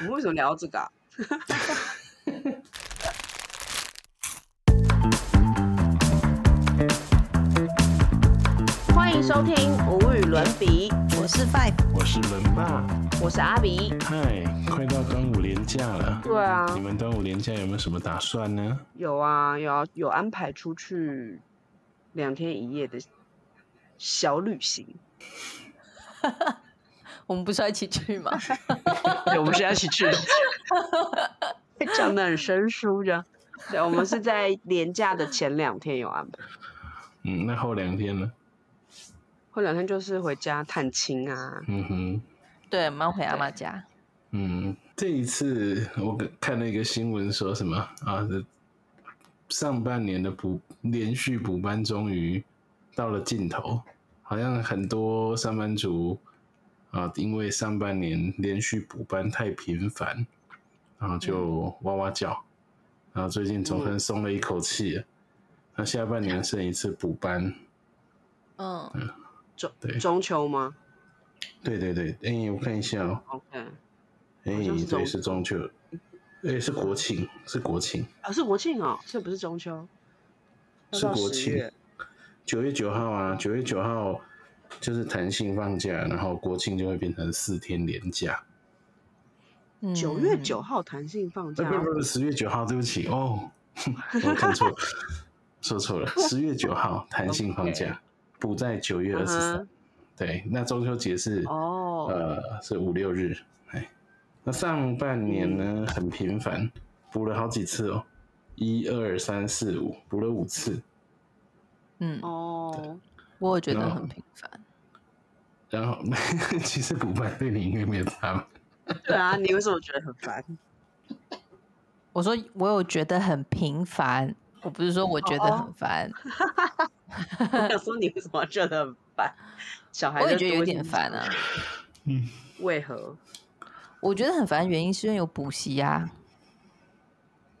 我们为什么聊到这个、啊？欢迎收听《无与伦比》，我是 Five，我是伦爸，我是阿比。嗨，快到端午连假了，对啊，你们端午连假有没有什么打算呢？有啊，有啊有安排出去两天一夜的小旅行。我们不是要一起去吗？对，我们是要一起去的，讲的很生疏这样。对，我们是在年假的前两天有安排，嗯，那后两天呢？后两天就是回家探亲啊。嗯哼，对，我们要回阿妈家。嗯，这一次我看了一个新闻，说什么啊？上半年的补连续补班终于到了尽头，好像很多上班族啊，因为上半年连续补班太频繁，然后就哇哇叫，然后最近总算松了一口气了。那下半年剩一次补班，嗯，中对。中秋吗？对对对，哎、我看一下哦、？OK，哎、对，中是中秋，哎、是国庆，是国庆，啊是国庆哦，这不是中秋，要到10是国庆，九月九号啊，九月九号就是弹性放假，然后国庆就会变成四天连假。嗯。九月九号弹性放呃，假。不，是不是十月九号，对不起哦，我看错，说错了，十月九号弹性放假，补在九月二十嗯三哼。对，那中秋节是哦，呃是五六日，哎，那上半年呢很频繁，补了好几次哦，一二三四五，补了五次，嗯，哦，我也觉得很频繁。然后 其实补班对你应该没有差吧？对啊，你为什么觉得很烦？我说我有觉得很平凡，我不是说我觉得很烦，我想说你为什么觉得很烦？小孩我也觉得有点烦啊。嗯，为何？我觉得很烦，原因是因为有补习啊，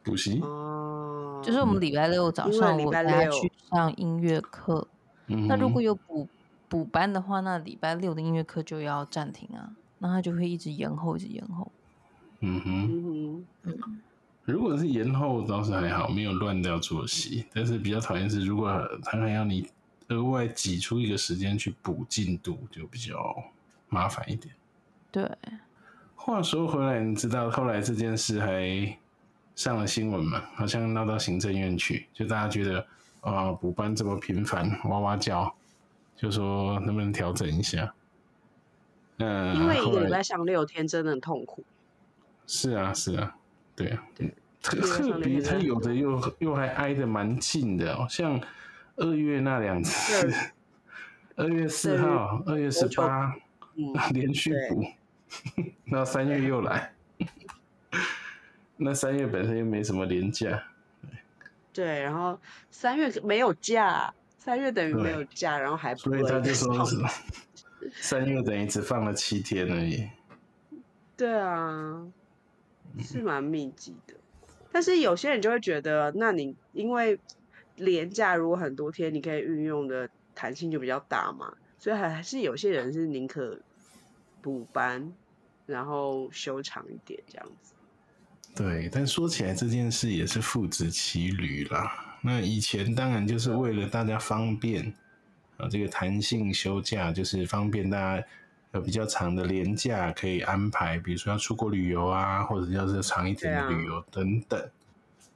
补习，哦，就是我们礼拜六早上我带他去上音乐课，嗯哼，那如果有补补班的话，那礼拜六的音乐课就要暂停啊，那他就会一直延后，一直延后。嗯哼，嗯，如果是延后倒是还好，没有乱掉作息，但是比较讨厌是如果他还要你额外挤出一个时间去补进度，就比较麻烦一点。对，话说回来，你知道后来这件事还上了新闻嘛？好像闹到行政院去，就大家觉得啊，补班这么频繁，哇哇叫，就说能不能调整一下？嗯，因为一个礼拜上六天真的很痛苦。是啊，是啊，对啊，特一个上特别两天它有的又又还挨得蛮近的哦，像二月那两次，二月。四号、二月。十八嗯，连续补，然后三月又来，那三月本身又没什么连假，对，然后三月没有假，三月等于没有假，然后还不所以他就说放是三月等于只放了七天而已。对啊，是蛮密集的。但是有些人就会觉得，那你因为连假如果很多天，你可以运用的弹性就比较大嘛，所以还还是有些人是宁可补班，然后休长一点这样子。对，但说起来这件事也是父子骑驴啦。那以前当然就是为了大家方便啊，这个弹性休假就是方便大家有比较长的年假可以安排，比如说要出国旅游啊，或者要是长一点的旅游等等。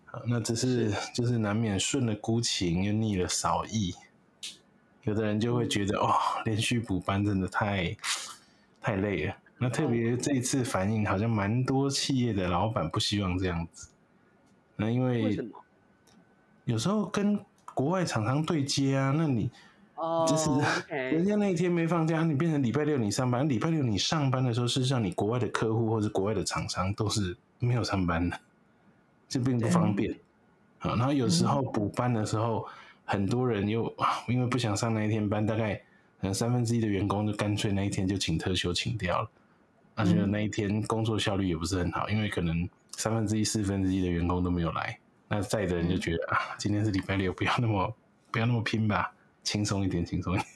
啊，那只是就是难免顺了孤情又逆了少意，有的人就会觉得哦，连续补班真的太太累了。那特别这一次反应好像蛮多企业的老板不希望这样子，那因为？有时候跟国外厂商对接啊，那你哦就是 人家那一天没放假，你变成礼拜六你上班，礼拜六你上班的时候，事实上你国外的客户或者国外的厂商都是没有上班的，这并不方便。啊，然后有时候补班的时候，很多人又啊因为不想上那一天班，大概可能三分之一的员工就干脆那一天就请特休请掉了，而且那一天工作效率也不是很好，因为可能三分之一、四分之一的员工都没有来，那在的人就觉得啊，今天是礼拜六，不要那么不要那么拼吧，轻松一点，轻松一点。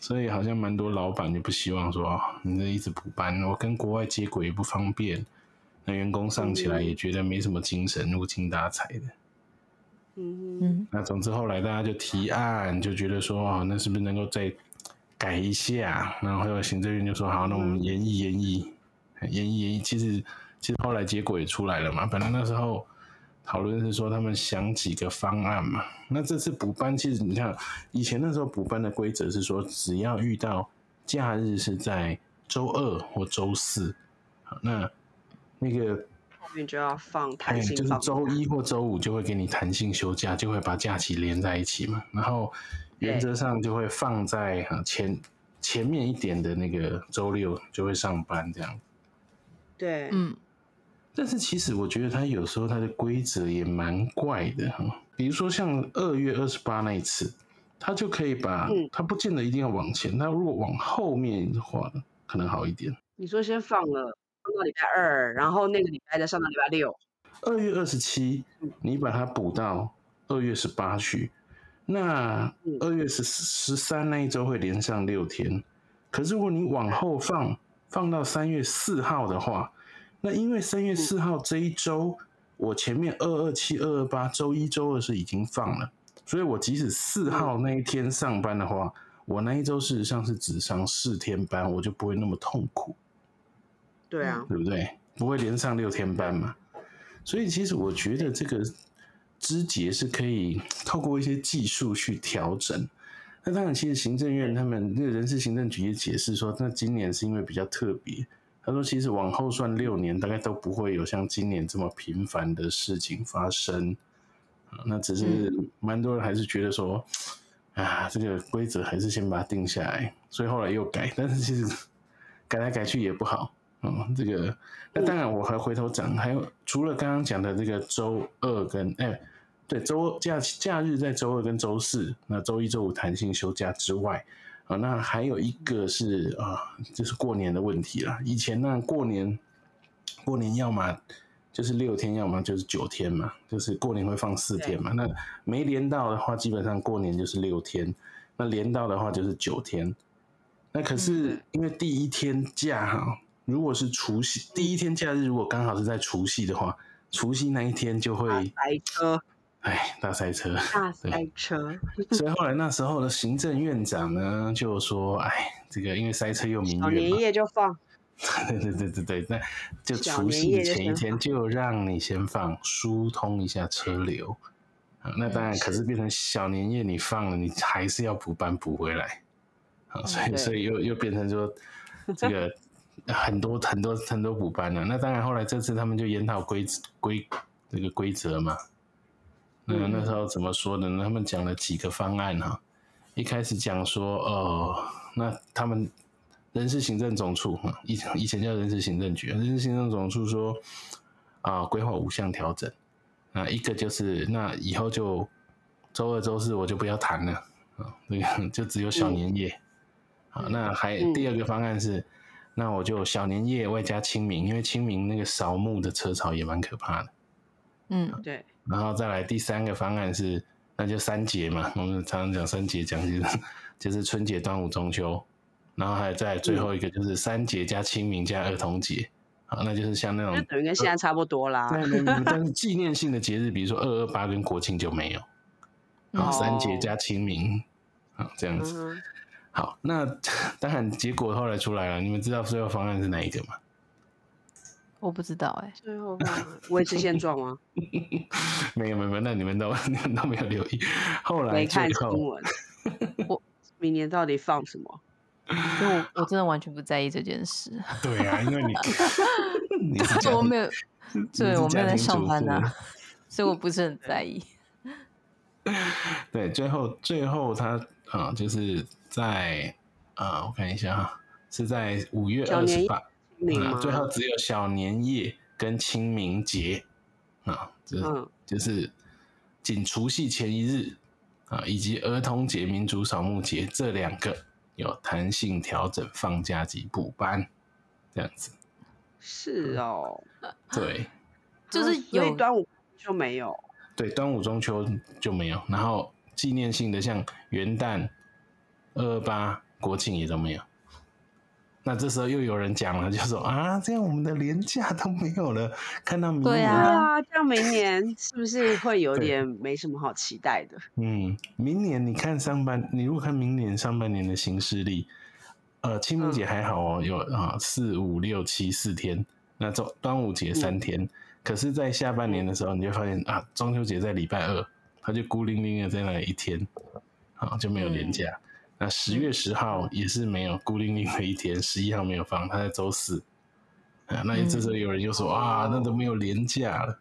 所以好像蛮多老板就不希望说，哦你这一直补班，我跟国外接轨也不方便，那员工上起来也觉得没什么精神，无精打采的。嗯，嗯，那总之后来大家就提案，就觉得说，哦，那是不是能够再改一下？然后有行政院就说，好，那我们研议研议，研议研议。其实其实后来结果也出来了嘛。本来那时候讨论是说他们想几个方案嘛。那这次补班，其实你看以前那时候补班的规则是说，只要遇到假日是在周二或周四，好那那个后面就要放弹哎，就是周一或周五就会给你弹性休假，就会把假期连在一起嘛。然后原则上就会放在哈前前面一点的那个周六就会上班这样。对，嗯，但是其实我觉得它有时候它的规则也蛮怪的哈，比如说像二月二十八那一次，它就可以把嗯。它不见得一定要往前，它如果往后面的话可能好一点。你说先放了放到礼拜二，然后那个礼拜再上到礼拜六，二月二十七，你把它补到二月十八去，那嗯二月十十三那一周会连上六天。可是如果你往后放，放到三月四号的话，那因为三月四号这一周，我前面二二七、二二八周一周二是已经放了，所以我即使四号那一天上班的话，我那一周事实上是只上四天班，我就不会那么痛苦。对啊，对不对？不会连上六天班嘛？所以其实我觉得这个枝节是可以透过一些技术去调整。那当然，其实行政院他们那个人事行政局也解释说，那今年是因为比较特别。他说，其实往后算六年，大概都不会有像今年这么频繁的事情发生。啊那只是蛮多人还是觉得说，啊，这个规则还是先把它定下来，所以后来又改。但是其实改来改去也不好。嗯，这个那当然我还回头讲，还有除了刚刚讲的这个周二跟哎，对，周假假日在周二跟周四，那周一周五弹性休假之外，啊，那还有一个是啊，就是过年的问题啦。以前呢，过年过年要么就是六天，要么就是九天嘛，就是过年会放四天嘛。那没连到的话，基本上过年就是六天，那连到的话就是九天。那可是因为第一天假哈。如果是除夕第一天假日，如果刚好是在除夕的话，除夕那一天就会塞车，哎大塞车，大塞车，所以后来那时候的行政院长呢就说，哎，这个因为塞车又民小年怨嘛，夜就放，对对对对对，那就除夕的前一天就让你先放，疏通一下车流。啊，那当然，可是变成小年夜你放了，你还是要补班补回来。啊，所以所以又又变成说这个。很多很多很多补班了、那当然，后来这次他们就研讨规规这个规则嘛。那嗯那时候怎么说的呢？他们讲了几个方案哈、一开始讲说，哦，那他们人事行政总处哈，以以前叫人事行政局，人事行政总处说啊，规划五项调整。那一个就是，那以后就周二、周四我就不要谈了啊，那个 就只有小年夜。啊，那还嗯第二个方案是。那我就小年夜外加清明，因为清明那个扫墓的车潮也蛮可怕的。嗯，对，然后再来第三个方案是，那就三节嘛，我们常常讲三节讲就是就是春节、端午、中秋，然后还有再最后一个就是三节加清明加儿童节，啊，那就是像那种就等于跟现在差不多啦。但是纪念性的节日，比如说二二八跟国庆就没有，三节加清明，啊，这样子。好，那 当然结果后来出来了，你们知道最后方案是哪一个吗？我不知道哎、最后放维持现状吗？没有没有没有，那你们都 你们都没有留意。后来没看新闻。我明年到底放什么？因为我我真的完全不在意这件事，对啊，因为你你是我没有，对我没有在上班啊，所以我不是很在意。对，最后最后他啊、就是在啊、我看一下哈，是在五月二十八，啊？最后只有小年夜跟清明节啊，就是、嗯就是仅除夕前一日啊，以及儿童节、民族扫墓节这两个有弹性调整放假及补班，这样子。是哦，对 就是有端午就没有。对，端午、中秋就没有，然后纪念性的像元旦、二二八、国庆也都没有。那这时候又有人讲了，就说啊，这样我们的廉价都没有了。看到明对年，对啊啊，这样明年是不是会有对点没什么好期待的？嗯，明年你看上半，你如果看明年上半年的行事历，呃，清明节还好哦，有啊四五六七四天，那中端午节三天。可是，在下半年的时候，你就发现啊，中秋节在礼拜二，它就孤零零的在那里一天，啊，就没有连假。那十月十号也是没有孤零零的一天，十一号没有放，他在周四。啊，那这时候有人就说、啊，那都没有连假了。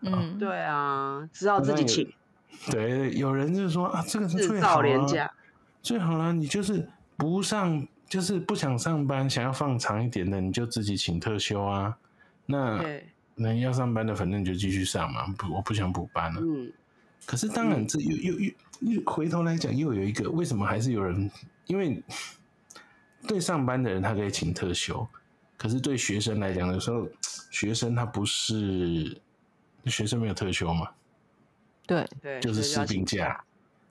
嗯，对啊，只好自己请对，有人就说啊，这个是最好啊廉价。最好了，你就是不上，就是不想上班，想要放长一点的，你就自己请特休啊。那对，那要上班的，反正你就继续上嘛，不，我不想补班了。嗯，可是当然，这又又又又回头来讲，又有一个为什么还是有人，因为 对上班的人他可以请特休，可是对学生来讲，有时候学生他不是学生没有特休嘛，对，对，就是士兵假。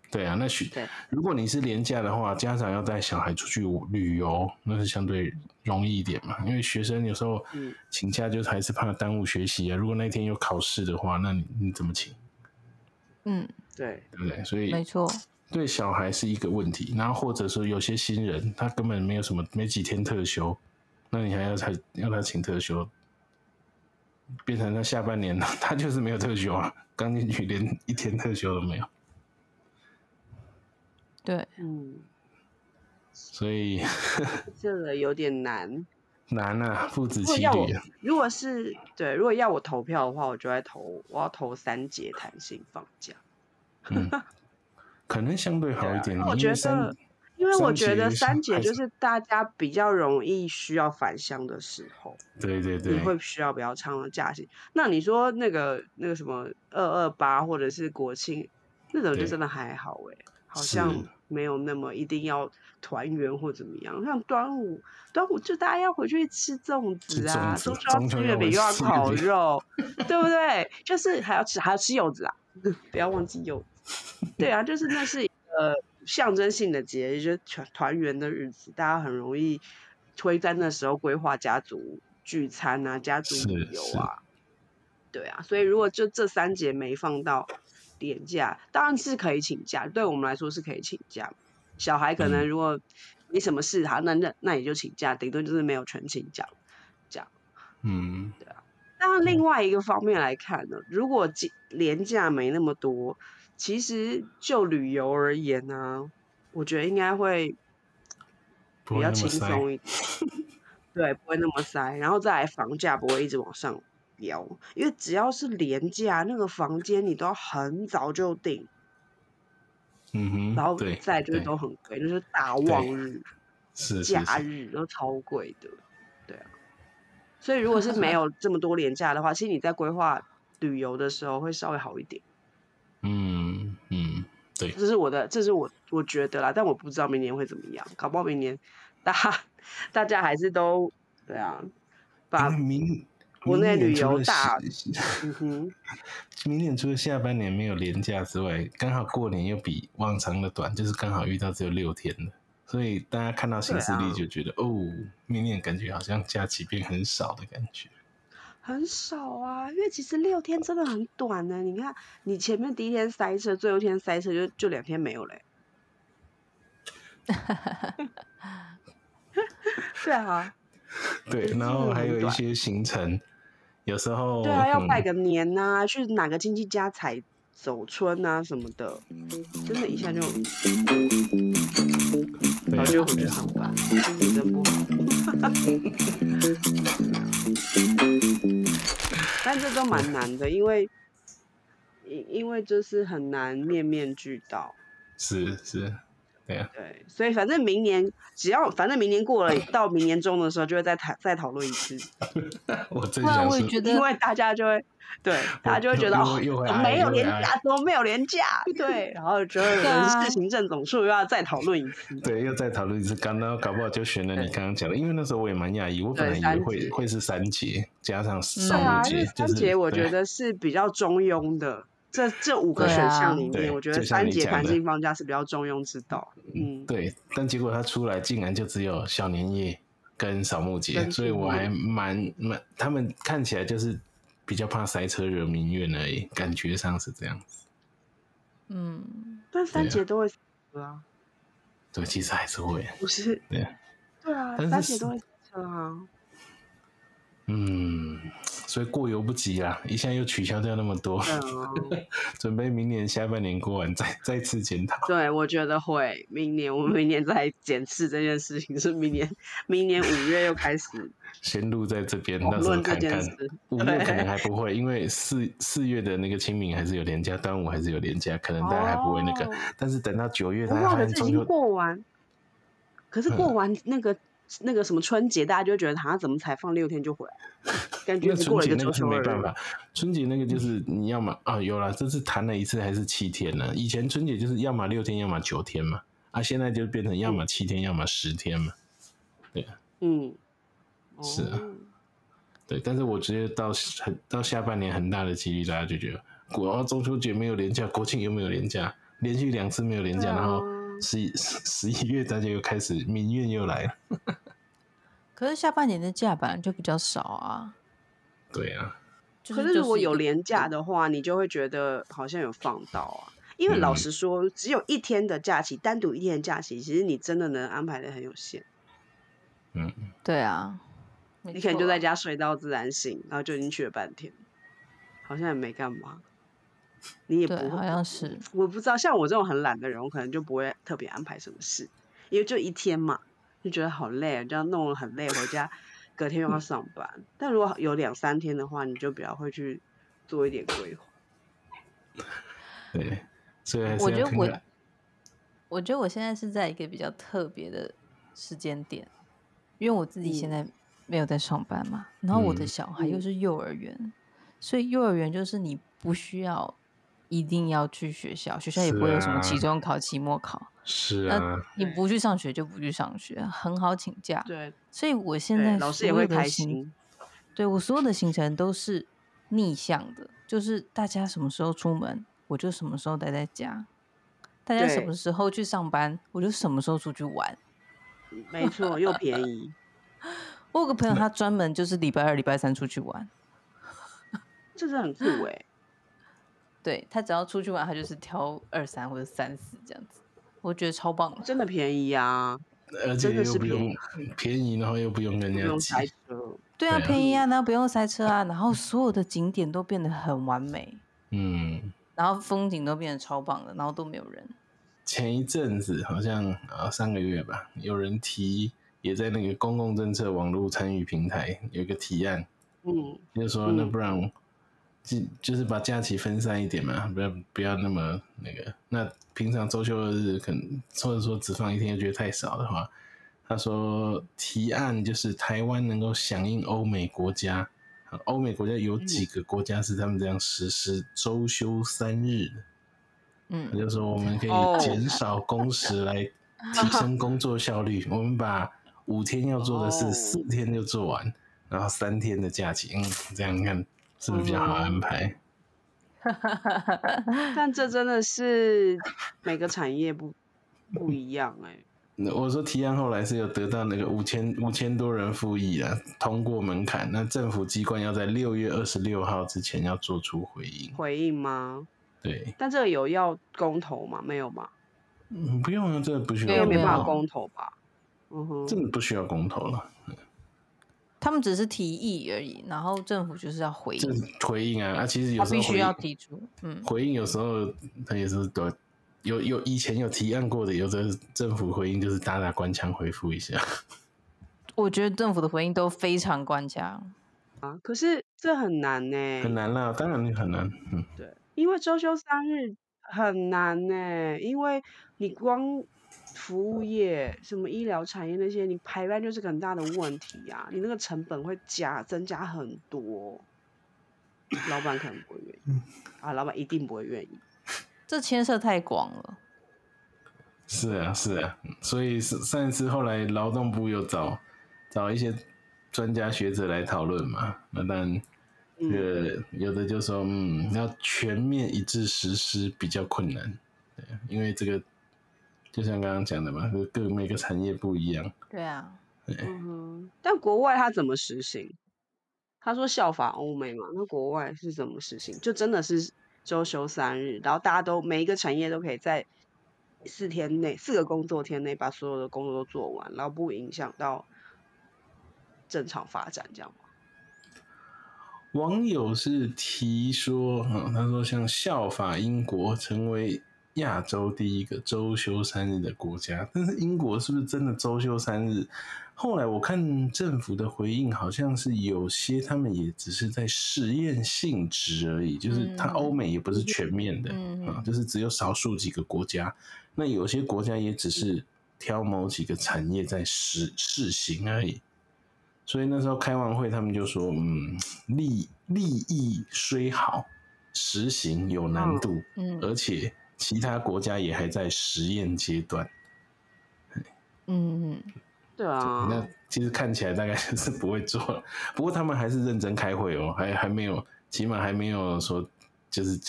对啊，那学如果你是廉价的话，家长要带小孩出去旅游，那是相对容易一点嘛。因为学生有时候嗯请假就是还是怕耽误学习啊。如果那天有考试的话，那你你怎么请？嗯，对，对不对？所以没错，对小孩是一个问题。然后或者说有些新人他根本没有什么没几天特休，那你还要他要他请特休，变成他下半年 他就是没有特休啊，刚进去连一天特休都没有。对，嗯，所以 这个有点难。难啊，父子骑如果要我驴啊。，如果是对，如果要我投票的话，我就会投，我要投三节弹性放假。嗯，可能相对好一点。我觉得，因为我觉得三节就是是大家比较容易需要返乡的时候，对对对，你会需要比较长的假期。那你说那个那个什么二二八或者是国庆那种，就真的还好哎、好像没有那么一定要团圆或怎么样。像端午，端午就大家要回去吃粽子啊，吃粽子中秋要吃月饼又要烤肉，对不对？就是还要吃还要吃柚子啊，不要忘记柚子。对啊，就是那是一个象征性的节日，就是团团圆的日子，大家很容易会在那时候规划家族聚餐啊、家族旅游啊。对啊，所以如果就这三节没放到年假，当然是可以请假，对我们来说是可以请假。小孩可能嗯如果没什么事，好，那那那也就请假，顶多就是没有全勤奖。嗯，对啊。但，另外一个方面来看呢，如果节廉价没那么多，其实就旅游而言呢、我觉得应该会比较轻。松一点，对，不会那么塞，然后再来房价不会一直往上飙，因为只要是廉价，那个房间你都要很早就订，嗯哼，然后对，再就是都很贵，就是大旺日、是是假，日都超贵的，对啊。所以如果是没 有这么多廉价的话，其实你在规划旅游的时候会稍微好一点。嗯嗯，对，这是我的，这是我我觉得啦，但我不知道明年会怎么样，搞不好明年大家大家还是都对啊，把明国内旅游大下嗯哼，明年除了下半年没有年假之外，刚好过年又比往常的短，就是刚好遇到只有六天的，所以大家看到行事历对啊就觉得、哦，明年感觉好像假期变很少的感觉。很少啊，因为其实六天真的很短呢。你看，你前面第一天塞车，最后一天塞车就就两天没有嘞、对啊，对，然后还有一些行程，有时候对啊，要拜嗯个年呐、去哪个亲戚家采走春啊什么的，真的一下就然后就回去上班，心情真不好。但这都蛮难的，因为因因为就是很难面面俱到，是是，对啊，对，所以反正明年只要反正明年过了，到明年中的时候就会再谈再讨论一次，我真想说，我也觉得因为大家就会对 大家就会觉得哦，又会没有廉价，怎么没有廉价？对，然后就人啊事行政总数又要再讨论一次。对，又再讨论一次，刚刚搞不好就选了你刚刚讲的，因为那时候我也蛮讶异，我本来以为会会是三节加上对啊，扫墓节，因为三节我觉得是比较中庸的，这这五个选项里对面，我觉得三节弹性放假是比较中庸之道。嗯，对，但结果他出来竟然就只有小年夜跟扫墓节，所以我还蛮蛮，他们看起来就是比较怕塞车惹民怨而已，感觉上是这样子。嗯，但三节都会车啊，对，其实还是会，不是？对啊，对啊，但是是三节都会车啊。嗯，所以过犹不及啦，一下又取消掉那么多，准备明年下半年过完再 再次检讨。对，我觉得会。明年我们明年再检视这件事情，是明年明年五月又开始 先录在这边，讨到时候看看。五月可能还不会，因为四四月的那个清明还是有连假，端午还是有连假，可能大家还不会那个。哦但是等到九月，大家发可是已经现中秋过完，可是过完那个、那个什么春节，大家就会觉得他怎么才放六天就回来？感觉那只过了一个春节那个是周休二日。没办法，春节那个就是你要么啊有了，这次谈了一次还是七天呢？以前春节就是要么六天，要么九天嘛，啊现在就变成要么七天，要么十天嘛。对嗯，是啊哦对，但是我直接到很到下半年很大的几率，大家就觉得国哦中秋节没有连假，国庆又没有连假，连续两次没有连假，啊然后十一十一月大家又开始民怨又来了。可是下半年的假本来就比较少啊。对啊，就是可是如果有连廉价的话，你就会觉得好像有放到啊。因为老嗯实说，只有一天的假期，单独一天的假期，其实你真的能安排的很有限。嗯，对啊，没你可能就在家睡到自然醒，然后就已经去了半天，好像也没干嘛。你也不对，好，像是我不知道，像我这种很懒的人，我可能就不会特别安排什么事，因为就一天嘛，就觉得好累，这样弄了很累，回家隔天又要上班。但如果有两三天的话，你就比较会去做一点规划。对，所以我觉得我。我觉得我现在是在一个比较特别的时间点，因为我自己现嗯在没有在上班嘛，然后我的嗯小孩又嗯是幼儿园，所以幼儿园就是你不需要一定要去学校，学校也不会有什么啊期中考、期末考，是啊，你不去上学就不去上学，很好请假。对，所以我现在老师也会开心。对我所有的行程都是逆向的，就是大家什么时候出门，我就什么时候待在家；大家什么时候去上班，我就什么时候出去玩。没错，又便宜。我有个朋友，他专门就是礼拜二、礼拜三出去玩。这是很酷哎、对他只要出去玩，他就是挑二三或者三四这样子，我觉得超棒的。真的便宜啊，而且真的是又不用便宜，然后又不用跟人家挤。塞车。对啊，对啊便宜啊，然后不用塞车啊，然后所有的景点都变得很完美，嗯，然后风景都变得超棒的，然后都没有人。前一阵子好像啊上个月吧，有人提也在那个公共政策网络参与平台有一个提案，嗯，就是说那不然就就是把假期分散一点嘛，不要不要那么那个。那平常周休二日可能或者说只放一天，又觉得太少的话，他说提案就是台湾能够响应欧美国家，啊欧美国家有几个国家是他们这样实施周休三日的。他嗯，就说我们可哦以减少工时来提升工作效率，我们把五天要做的事哦四天就做完，然后三天的假期，嗯，这样看是不是比较好安排？但这真的是每个产业不不一样哎、那我说提案后来是有得到那个五千五千多人复议了，通过门槛。那政府机关要在六月二十六号之前要做出回应。回应吗？对，但这个有要公投吗？没有吗？嗯，不用啊，这个不需要有没有因为没办法公投吧？嗯哼，这个不需要公投了，他们只是提议而已，然后政府就是要回这应，回应啊啊，其实有时候必须要提出。嗯，回应有时候他也是对，有有以前有提案过的，有的政府回应就是打打官腔回复一下。我觉得政府的回应都非常官腔。啊，可是这很难呢、很难啦，当然很难。嗯，对，因为周休三日很难呢、因为你光服务业、什么医疗产业那些，你排班就是个很大的问题呀、你那个成本会加增加很多，老板可能不会愿意啊，老板一定不会愿意。这牵涉太广了。是啊，是啊，所以是上一次后来劳动部有找找一些专家学者来讨论嘛，那但这个有的就说，嗯，要全面一致实施比较困难，对，因为这个就像刚刚讲的嘛，各每个产业不一样。对啊，嗯哼，但国外它怎么实行？他说效法欧美嘛，那国外是怎么实行？就真的是周休三日，然后大家都每一个产业都可以在四天内、四个工作天内把所有的工作都做完，然后不影响到正常发展，这样吗？网友是提说，嗯，他说像效法英国成为亚洲第一个周休三日的国家，但是英国是不是真的周休三日？后来我看政府的回应，好像是有些他们也只是在实验性质而已，就是它欧美也不是全面的啊，就是只有少数几个国家，那有些国家也只是挑某几个产业在试试行而已。所以那时候开完会，他们就说：“嗯，利利益虽好，实行有难度，嗯，而且其他国家也还在实验阶段。”嗯嗯，对啊。那其实看起来大概是不会做了，不过他们还是认真开会哦，还还没有，起码还没有说就是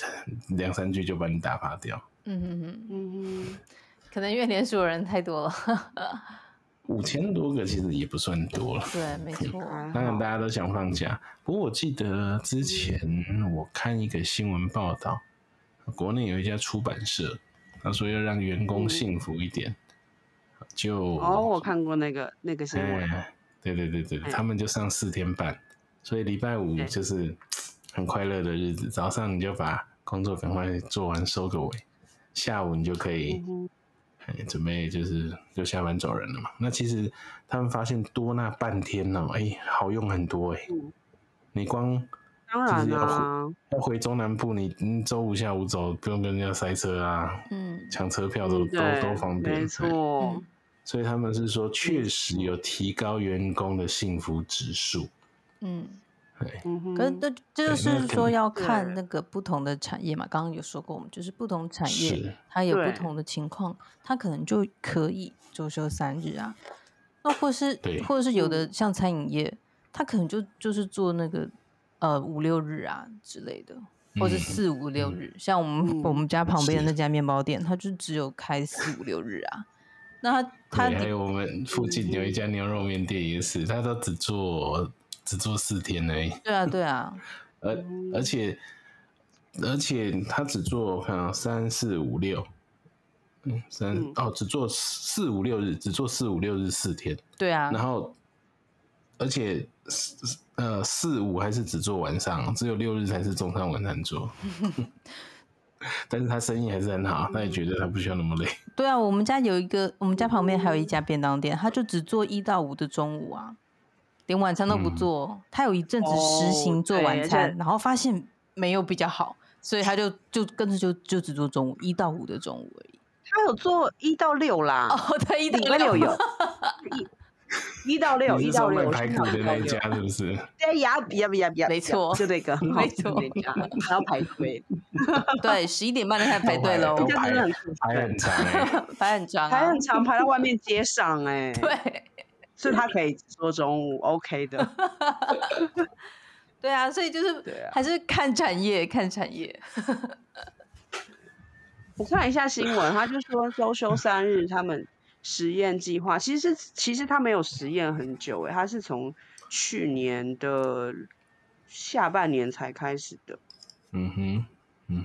两三句就把你打发掉。嗯嗯嗯嗯嗯，可能因为连署人太多了。五千多个其实也不算多了，对，没错。当然大家都想放假，不过我记得之前我看一个新闻报道，国内有一家出版社，他说要让员工幸福一点，就哦，我看过那个那个新闻，对对对对，他们就上四天半，所以礼拜五就是很快乐的日子，早上你就把工作赶快做完收个尾，下午你就可以。准备就是就下班走人了嘛？那其实他们发现多那半天呢，哎，好用很多哎。你光当然啦，要回中南部，你你周五下午走，不用跟人家塞车啊，嗯，抢车票都都都方便，没错。所以他们是说，确实有提高员工的幸福指数，嗯。对，可是这就是说要看那个不同的产业嘛。刚刚有说过，我们就是不同产业它有不同的情况，它可能就可以周休三日啊。那或是或者是有的像餐饮业，它可能就就是做那个呃五六日啊之类的，或者四五六日。像我们我们家旁边的那家面包店，它就只有开四五六日啊。那它它还有我们附近有一家牛肉面店也是，他都只做。只做四天而已。对啊，对啊，而而且而且他只做看啊三四五六，嗯三哦只做四五六日，只做四五六日四天。对啊，然后而且四呃四五还是只做晚上，只有六日才是中餐晚餐做。但是他生意还是很好，他也觉得他不需要那么累。对啊，我们家有一个，我们家旁边还有一家便当店，他就只做一到五的中午啊。连晚餐都不做，他有一阵子实行做晚餐，然后发现没有比较好，所以他就就跟着就就只做中午一到五的中午而已。他有做一到六啦，哦，对，一到六有，一到六，一到六排骨的那一家是不是？对 呀，比呀比呀比呀，没错，就那个，没错，还要排队。对，十一点半就开始排队喽，排排很长，排很长，排很长，排到外面街上哎。对。所以他可以说中午，OK 的。对啊，所以就是还是看产业，看产业。我看一下新闻，他就说周休三日，他们实验计划其实其实他没有实验很久诶，他是从去年的下半年才开始的。嗯哼。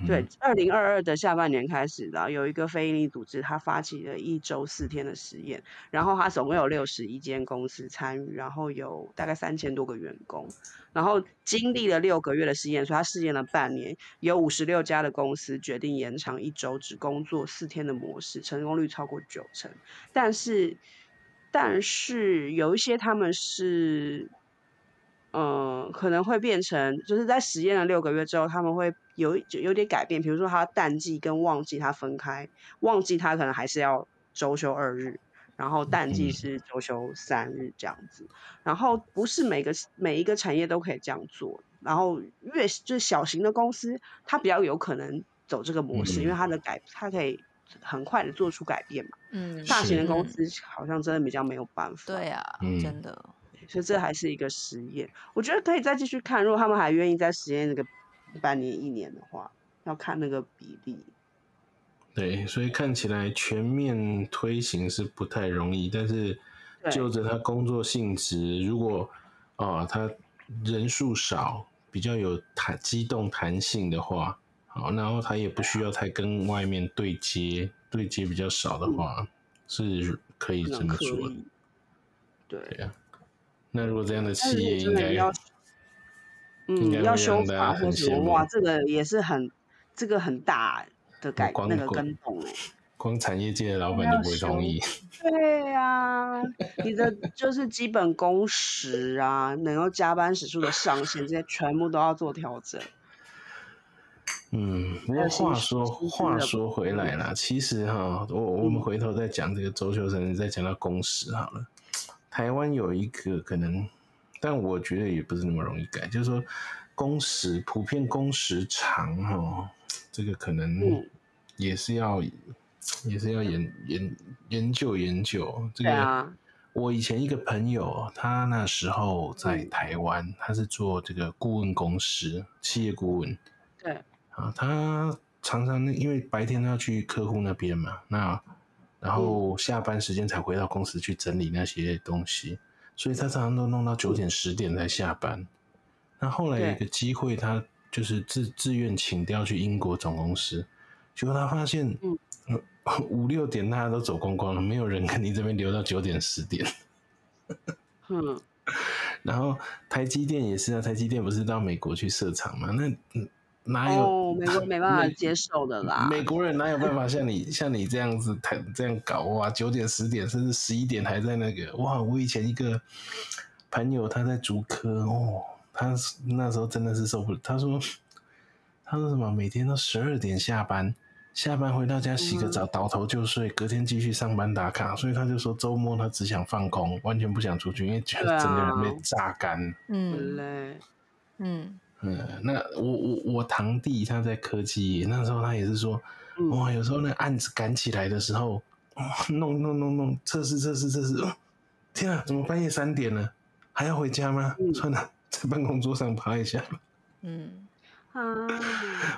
对，二零二二的下半年开始的，有一个非营利组织，他发起了一周四天的实验，然后他总共有六十一间公司参与，然后有大概三千多个员工，然后经历了六个月的试验，所以他试验了半年，有五十六家的公司决定延长一周只工作四天的模式，成功率超过九成，但是但是有一些他们是。嗯，可能会变成，就是在实验了六个月之后，他们会有有点改变。比如说，他淡季跟旺季它分开，旺季它可能还是要周休二日，然后淡季是周休三日这样子。然后不是每个每一个产业都可以这样做。然后越就是小型的公司，它比较有可能走这个模式，因为它的改它可以很快的做出改变嘛。嗯，大型的公司好像真的比较没有办法。对啊，真的。所以这还是一个实验。我觉得可以再继续看，如果他们还愿意再实验那个半年一年的话，要看那个比例。对，所以看起来全面推行是不太容易，但是就着他工作性质，如果啊他人数少，比较有弹机动弹性的话，好，然后他也不需要太跟外面对接，对接比较少的话，是可以这么说的。对啊，那如果这样的企业应该要，嗯，要修法或什么哇，这个也是很这个很大。的改那个跟动哎，光产业界的老板都不会同意。对啊，你的就是基本工时啊，能够加班时数的上限，这些全部都要做调整。嗯，不过话说话说回来啦，其实哈，我我们回头再讲这个周秀生，再讲到工时好了。台湾有一个可能，但我觉得也不是那么容易改，就是说工时普遍工时长哈。这个可能也是要，也是要研研研究研究。这个我以前一个朋友，他那时候在台湾，他是做这个顾问公司，企业顾问。对啊，他常常因为白天他要去客户那边嘛，那然后下班时间才回到公司去整理那些东西，所以他常常都弄到九点十点才下班。那后来有一个机会，他。就是自自愿请调去英国总公司，结果他发现，五六点大家都走光光了，没有人跟你这边留到九点十点。嗯，然后台积电也是啊，台积电不是到美国去设厂嘛？那哪有美国 没办法接受的啦？美国人哪有办法像你像你这样子台这样搞哇？九点十点甚至十一点还在那个哇！我以前一个朋友他在竹科哦。他那时候真的是受不了。他说：“他说什么？每天都十二点下班，下班回到家洗个澡，倒头就睡，隔天继续上班打卡。所以他就说周末他只想放空，完全不想出去，因为觉得整个人被榨干。嗯嘞，嗯嗯。那我我我堂弟他在科技，那时候他也是说，哇，有时候那案子赶起来的时候，弄弄弄弄测试测试测试，天啊，怎么半夜三点了，还要回家吗？算了。”在办公桌上趴一下，嗯啊，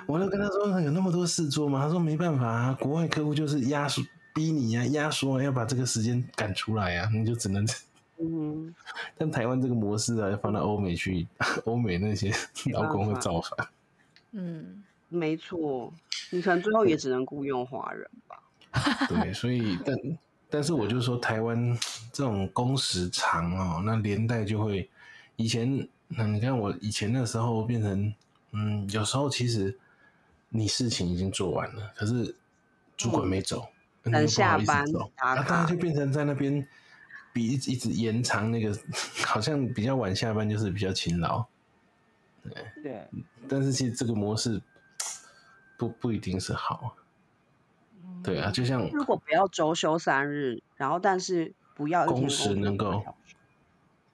我就跟他说有那么多事做吗？他说没办法啊，国外客户就是压缩逼你呀，压缩要把这个时间赶出来啊，你就只能嗯。但台湾这个模式啊，要放到欧美去，欧美那些劳工会造反。嗯，没错，你可能最后也只能雇佣华人吧。对，所以 但但是我就说台湾这种工时长哦，那连带就会以前。那你看，我以前那时候变成，嗯，有时候其实你事情已经做完了，可是主管没走，等下班，那大家就变成在那边比一直延长那个，好像比较晚下班就是比较勤劳，对对，但是其实这个模式不不一定是好，对啊，就像如果不要周休三日，然后但是不要工时能够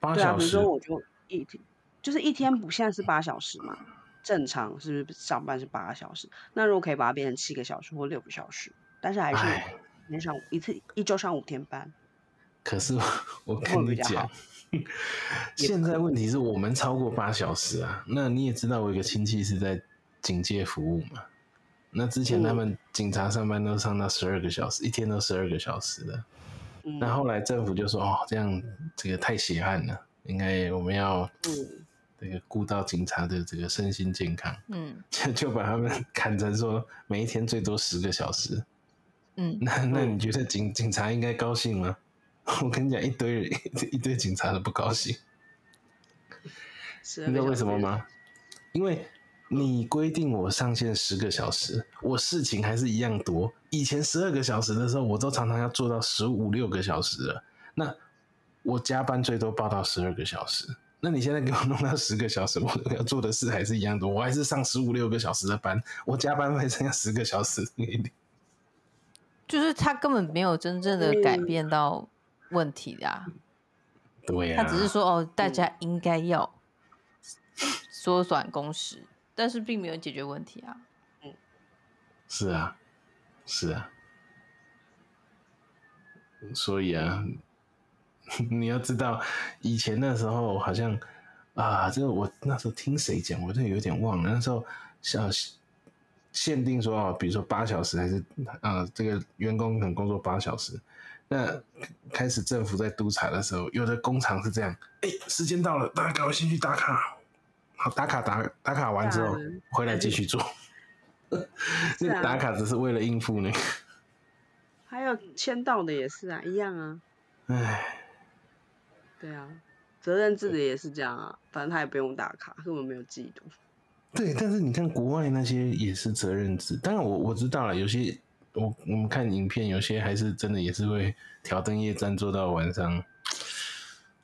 八小时，比如说我就一天。就是一天不现在是八小时嘛，正常是不是上班是八个小时？那如果可以把它变成七个小时或六个小时，但是还是天上一次一周上五天班。可是我跟你讲，现在问题是我们超过八小时啊。那你也知道，我有个亲戚是在警戒服务嘛。那之前他们警察上班都上到十二个小时，一天都十二个小时的。那后来政府就说：“哦，这样这个太血汗了，应该我们要。”这个顾到警察的这个身心健康，嗯，就就把他们 砍成说每一天最多十个小时，嗯，那那你觉得警警察应该高兴吗？我跟你讲，一堆人 一堆警察都不高兴，你知道为什么吗？因为你规定我上线十个小时，我事情还是一样多。以前十二个小时的时候，我都常常要做到十五六个小时了，那我加班最多报到十二个小时。那你现在给我弄到十个小时，我要做的事还是一样多，我还是上十五六个小时的班，我加班费剩下十个小时给你。就是他根本没有真正的改变到问题呀。对呀。他只是说哦，大家应该要缩短工时，但是并没有解决问题啊。嗯，是啊，是啊。所以啊。你要知道，以前那时候好像啊，这个我那时候听谁讲，我都有点忘了。那时候像限定说啊，比如说八小时还是啊，这个员工可能工作八小时。那开始政府在督查的时候，有的工厂是这样：哎，时间到了，大家赶快先去打卡。好，打卡打打卡完之后回来继续做。那打卡只是为了应付那个。还有签到的也是啊，一样啊。唉。对啊，责任制的也是这样啊，反正他也不用打卡，根本没有记录。对，但是你看国外那些也是责任制，当然我我知道了，有些我我们看影片，有些还是真的也是会挑灯夜战做到晚上。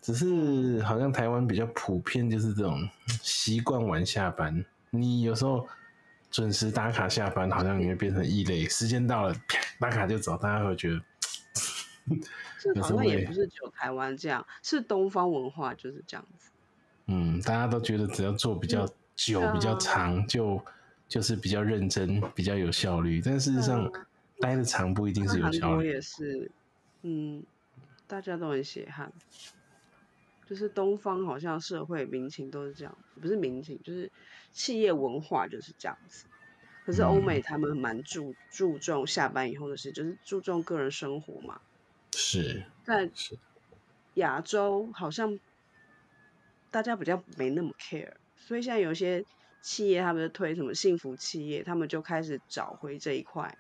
只是好像台湾比较普遍，就是这种习惯晚下班。你有时候准时打卡下班，好像你会变成异类。时间到了，打卡就走，大家会觉得。这好像也不是只有台湾这样，是东方文化就是这样子。嗯，大家都觉得只要做比较久、比较长，就就是比较认真、比较有效率。但事实上，待的长不一定是有效率。也是，嗯，大家都很血汗。就是东方好像社会民情都是这样，不是民情，就是企业文化就是这样子。可是欧美他们蛮注注重下班以后的事，就是注重个人生活嘛。是，在亚洲好像大家比较没那么 care，所以现在有些企业他们就推什么幸福企业，他们就开始找回这一块，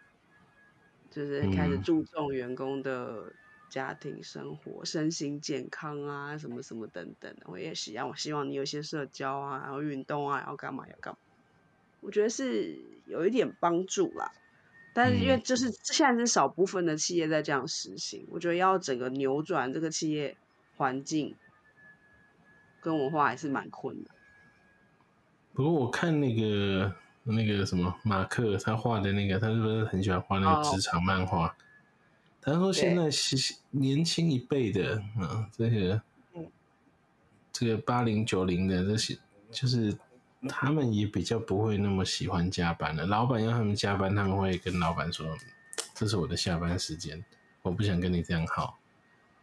就是开始注重员工的家庭生活、身心健康啊，什么什么等等。我也希望，我希望你有些社交啊，然后运动啊，然后干嘛要干嘛，我觉得是有一点帮助啦。但是因为就是现在是少部分的企业在这样实行，我觉得要整个扭转这个企业环境跟文化还是蛮困难。不过我看那个那个什么马克他画的那个，他是不是很喜欢画那个职场漫画？他说现在是年轻一辈的啊，这个这个八零九零的这些就是。他们也比较不会那么喜欢加班了。老板要他们加班，他们会跟老板说：“这是我的下班时间，我不想跟你这样耗。”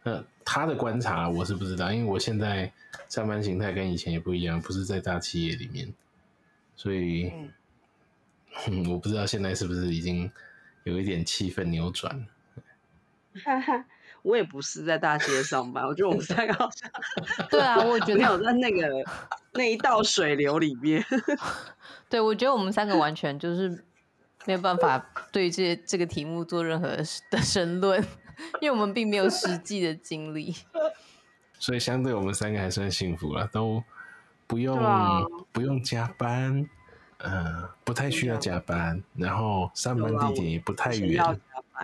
那他的观察我是不知道，因为我现在上班形态跟以前也不一样，不是在大企业里面，所以嗯，我不知道现在是不是已经有一点气氛扭转。哈哈。我也不是在大街上班，我觉得我们三个好像对啊，我觉得有在那个那一道水流里面。对，我觉得我们三个完全就是没有办法对这这个题目做任何的申论，因为我们并没有实际的经历。所以相对我们三个还算幸福了，都不用不用加班，呃，不太需要加班，然后上班地点也不太远，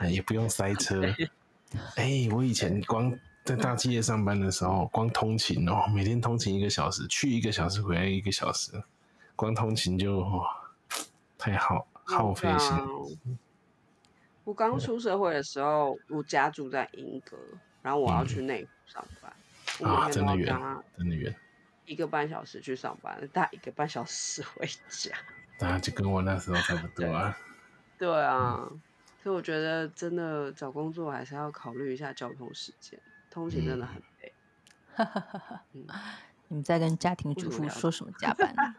也不用塞车。哎，我以前光在大企业上班的时候，光通勤哦，每天通勤一个小时，去一个小时，回来一个小时，光通勤就哇，太耗耗费心。我刚出社会的时候，我家住在英格，然后我要去内湖上班，啊，真的远，真的远，一个半小时去上班，大一个半小时回家，那就跟我那时候差不多啊。对啊。所以我觉得真的找工作还是要考虑一下交通时间，通勤真的很累。你们在跟家庭主妇说什么加班？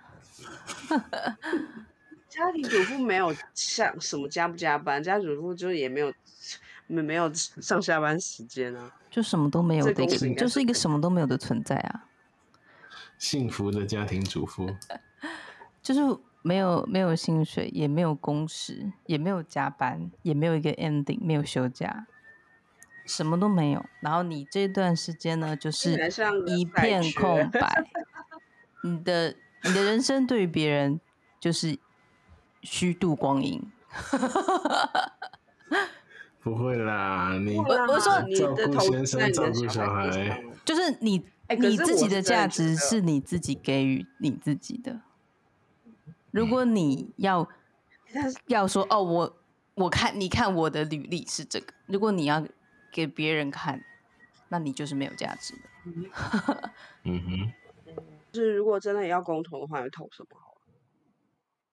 家庭主妇没有像什么加不加班，家庭主妇就也没有没没有上下班时间啊，就什么都没有的，就是一个什么都没有的存在啊。幸福的家庭主妇，就是。没有没有薪水，也没有工时，也没有加班，也没有一个 ending，没有休假，什么都没有。然后你这段时间呢，就是一片空 白。你的你的人生对于别人就是虚度光阴。不会啦，你我我说照顾先生，照顾小孩，就是你你自己的价值是你自己给予你自己的。如果你要要说哦，我我看你看我的履历是这个。如果你要给别人看，那你就是没有价值的。嗯哼，就是如果真的要公投的话，要投什么？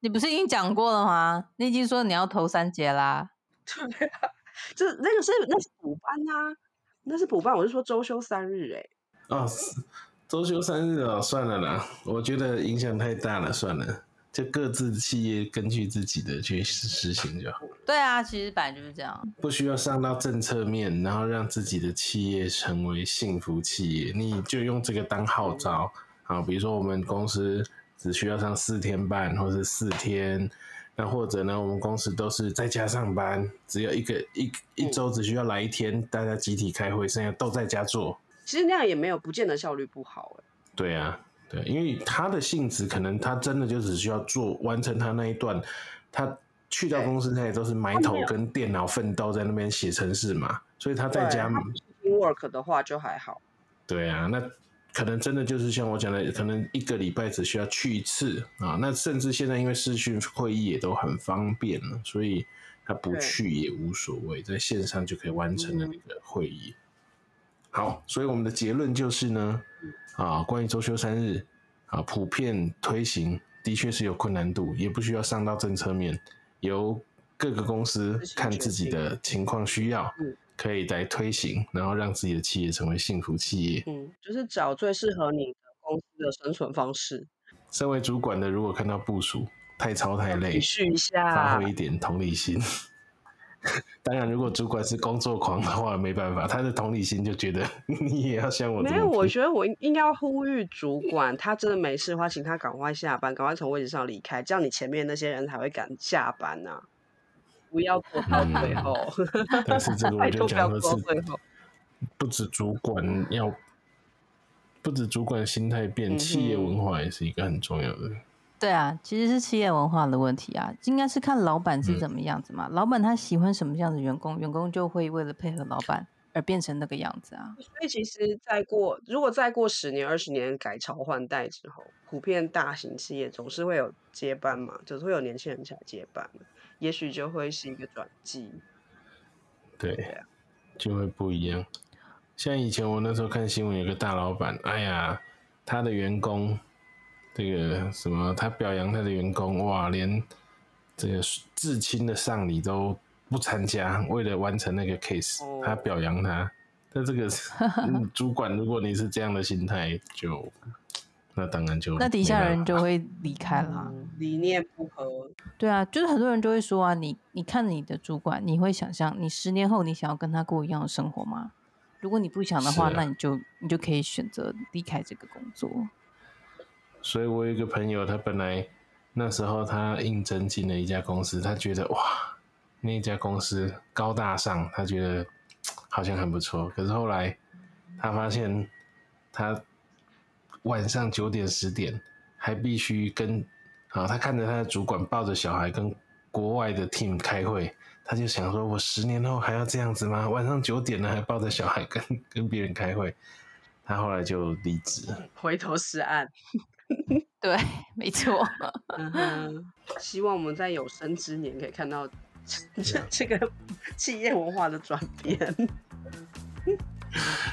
你不是已经讲过了吗？你已经说你要投三节啦。对啊，这那个是那是补班啊，那是补班，我是说周休三日哎。哦，周休三日哦，算了啦，我觉得影响太大了，算了，就各自企业根据自己的去实行就好。对啊，其实本来就是这样，不需要上到政策面，然后让自己的企业成为幸福企业，你就用这个当号召啊。比如说我们公司只需要上四天半，或是四天。那或者呢？我们公司都是在家上班，只有一个一一周只需要来一天，大家集体开会，剩下都在家做。其实那样也没有，不见得效率不好哎。对啊，对，因为他的性质可能他真的就只需要做完成他那一段，他去到公司他也都是埋头跟电脑奋斗在那边写程式嘛，所以他在家 work 的话就还好。对啊，那。可能真的就是像我讲的，可能一个礼拜只需要去一次啊。那甚至现在因为视讯会议也都很方便了，所以他不去也无所谓，在线上就可以完成了那个会议。好，所以我们的结论就是呢，啊，关于周休三日啊，普遍推行的确是有困难度，也不需要上到政策面，由各个公司看自己的情况需要。可以来推行，然后让自己的企业成为幸福企业。嗯，就是找最适合你的公司的生存方式。身为主管的，如果看到部署太超太累，续一下，发挥一点同理心。当然，如果主管是工作狂的话，没办法，他的同理心就觉得你也要像我。没有，我觉得我应该要呼吁主管，他真的没事的话，请他赶快下班，赶快从位置上离开，这样你前面那些人才会敢下班呐。不要拖到最后，但是这个我就讲的是，不止主管要，不止主管心态变，企业文化也是一个很重要的。对啊，其实是企业文化的问题啊，应该是看老板是怎么样子嘛。老板他喜欢什么样的员工，员工就会为了配合老板而变成那个样子啊。所以其实再过，如果再过十年、二十年改朝换代之后，普遍大型企业总是会有接班嘛，就是会有年轻人起来接班。也许就会是一个转机，对，就会不一样。像以前我那时候看新闻，有个大老板，哎呀，他的员工，这个什么，他表扬他的员工，哇，连这个至亲的丧礼都不参加，为了完成那个 case，他表扬他。那这个 主管，如果你是这样的心态，就。那当然就那底下人就会 离开了，理念不合。对啊，就是很多人就会说啊，你你看你的主管，你会想象你十年后你想要跟他过一样的生活吗？如果你不想的话，那你就你就可以选择离开这个工作。所以我有一个朋友，他本来那时候他应征进了一家公司，他觉得哇，那家公司高大上，他觉得好像很不错。可是后来他发现他。晚上九点十点还必须跟啊，他看着他的主管抱着小孩跟国外的 team 开会，他就想说：我十年后还要这样子吗？晚上九点了还抱着小孩跟跟别人开会，他后来就离职，回头是岸。对，没错。嗯希望我们在有生之年可以看到这 这个企业文化的转变。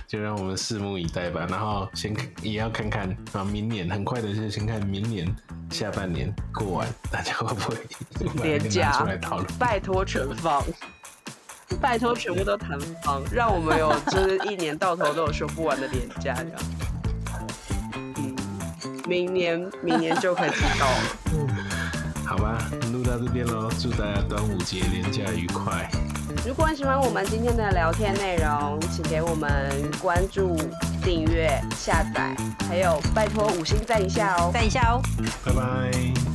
就让我们拭目以待吧。然后先也要看看啊，明年很快的就先看明年下半年过完，大家会不会连假出来讨论？拜托全放，拜托全部都谈放，让我们有就是一年到头都有说不完的连假这样。嗯，明年明年就可以知道了。好吧，录到这边喽，祝大家端午节连假愉快。如果喜欢我们今天的聊天内容，请给我们关注、订阅、下载，还有拜托五星赞一下哦，赞一下哦，拜拜。